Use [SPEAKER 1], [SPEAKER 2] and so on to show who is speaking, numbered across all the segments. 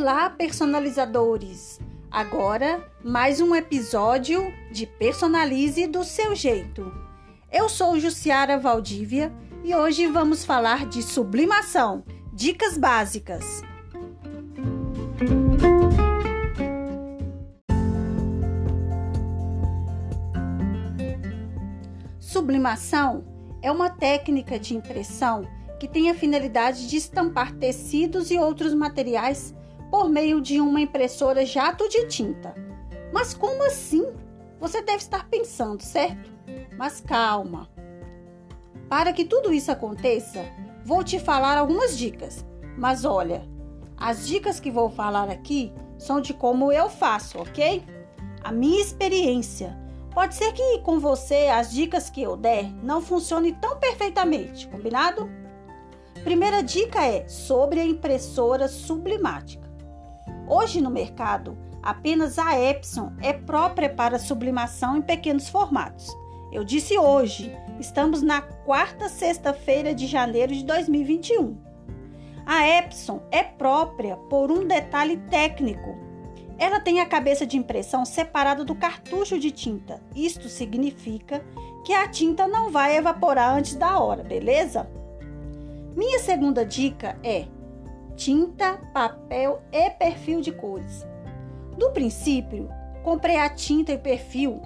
[SPEAKER 1] Olá, personalizadores! Agora, mais um episódio de Personalize do seu jeito. Eu sou Jussiara Valdívia e hoje vamos falar de sublimação, dicas básicas. Sublimação é uma técnica de impressão que tem a finalidade de estampar tecidos e outros materiais por meio de uma impressora jato de tinta. Mas como assim? Você deve estar pensando, certo? Mas calma. Para que tudo isso aconteça, vou te falar algumas dicas. Mas olha, as dicas que vou falar aqui são de como eu faço, ok? A minha experiência. Pode ser que com você as dicas que eu der não funcionem tão perfeitamente, combinado? Primeira dica é sobre a impressora sublimática. Hoje no mercado, apenas a Epson é própria para sublimação em pequenos formatos. Eu disse hoje, estamos na quarta sexta-feira de janeiro de 2021. A Epson é própria por um detalhe técnico. Ela tem a cabeça de impressão separada do cartucho de tinta. Isto significa que a tinta não vai evaporar antes da hora, beleza? Minha segunda dica é tinta, papel e perfil de cores. No princípio, comprei a tinta e perfil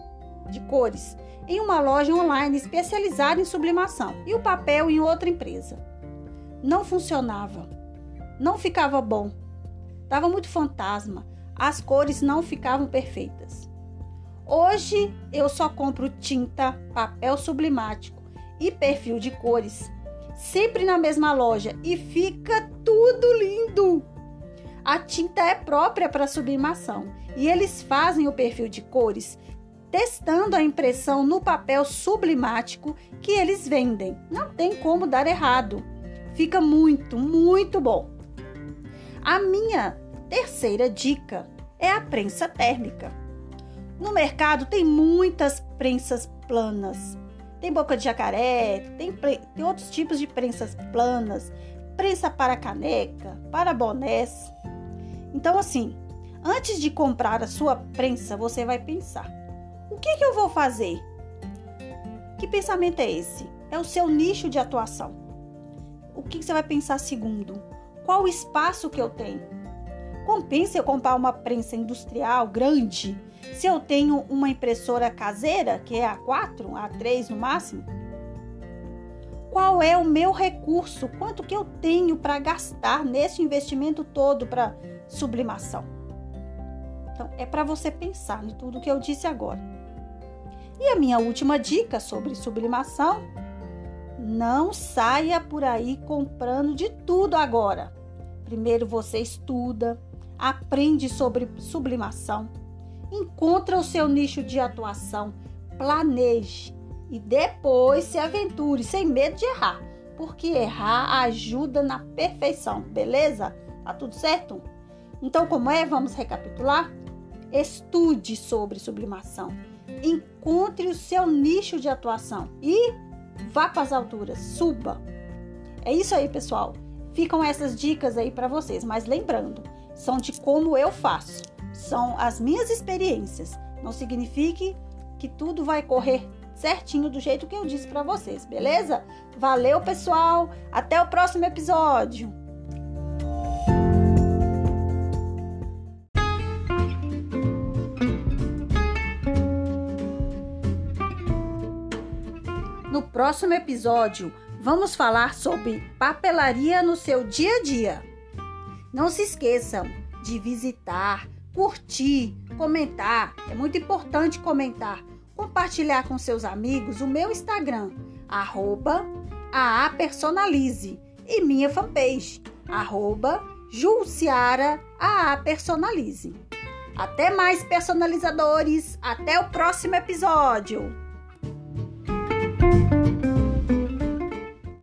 [SPEAKER 1] de cores em uma loja online especializada em sublimação e o papel em outra empresa. Não funcionava, não ficava bom, estava muito fantasma, as cores não ficavam perfeitas. Hoje eu só compro tinta, papel sublimático e perfil de cores sempre na mesma loja e fica tudo lindo. A tinta é própria para sublimação e eles fazem o perfil de cores testando a impressão no papel sublimático que eles vendem. Não tem como dar errado. Fica muito, muito bom. A minha terceira dica é a prensa térmica. No mercado tem muitas prensas planas, tem boca de jacaré, tem, tem outros tipos de prensas planas, prensa para caneca, para bonés. Então, assim, antes de comprar a sua prensa, você vai pensar: o que, que eu vou fazer? Que pensamento é esse? É o seu nicho de atuação. O que, que você vai pensar segundo? Qual o espaço que eu tenho? Compensa eu comprar uma prensa industrial grande se eu tenho uma impressora caseira, que é a 4, a 3 no máximo? Qual é o meu recurso? Quanto que eu tenho para gastar nesse investimento todo para sublimação? Então, é para você pensar em tudo que eu disse agora. E a minha última dica sobre sublimação: não saia por aí comprando de tudo agora. Primeiro você estuda, aprende sobre sublimação, encontra o seu nicho de atuação, planeje e depois se aventure sem medo de errar, porque errar ajuda na perfeição, beleza? Tá tudo certo? Então, como é? Vamos recapitular? Estude sobre sublimação, encontre o seu nicho de atuação e vá para as alturas, suba. É isso aí, pessoal. Ficam essas dicas aí para vocês, mas lembrando, são de como eu faço, são as minhas experiências. Não signifique que tudo vai correr certinho do jeito que eu disse para vocês, beleza? Valeu, pessoal. Até o próximo episódio. No próximo episódio, vamos falar sobre papelaria no seu dia a dia. Não se esqueçam de visitar, curtir, comentar. É muito importante comentar. Compartilhar com seus amigos o meu Instagram, arroba aapersonalize e minha fanpage, arroba Julciara Até mais, personalizadores! Até o próximo episódio!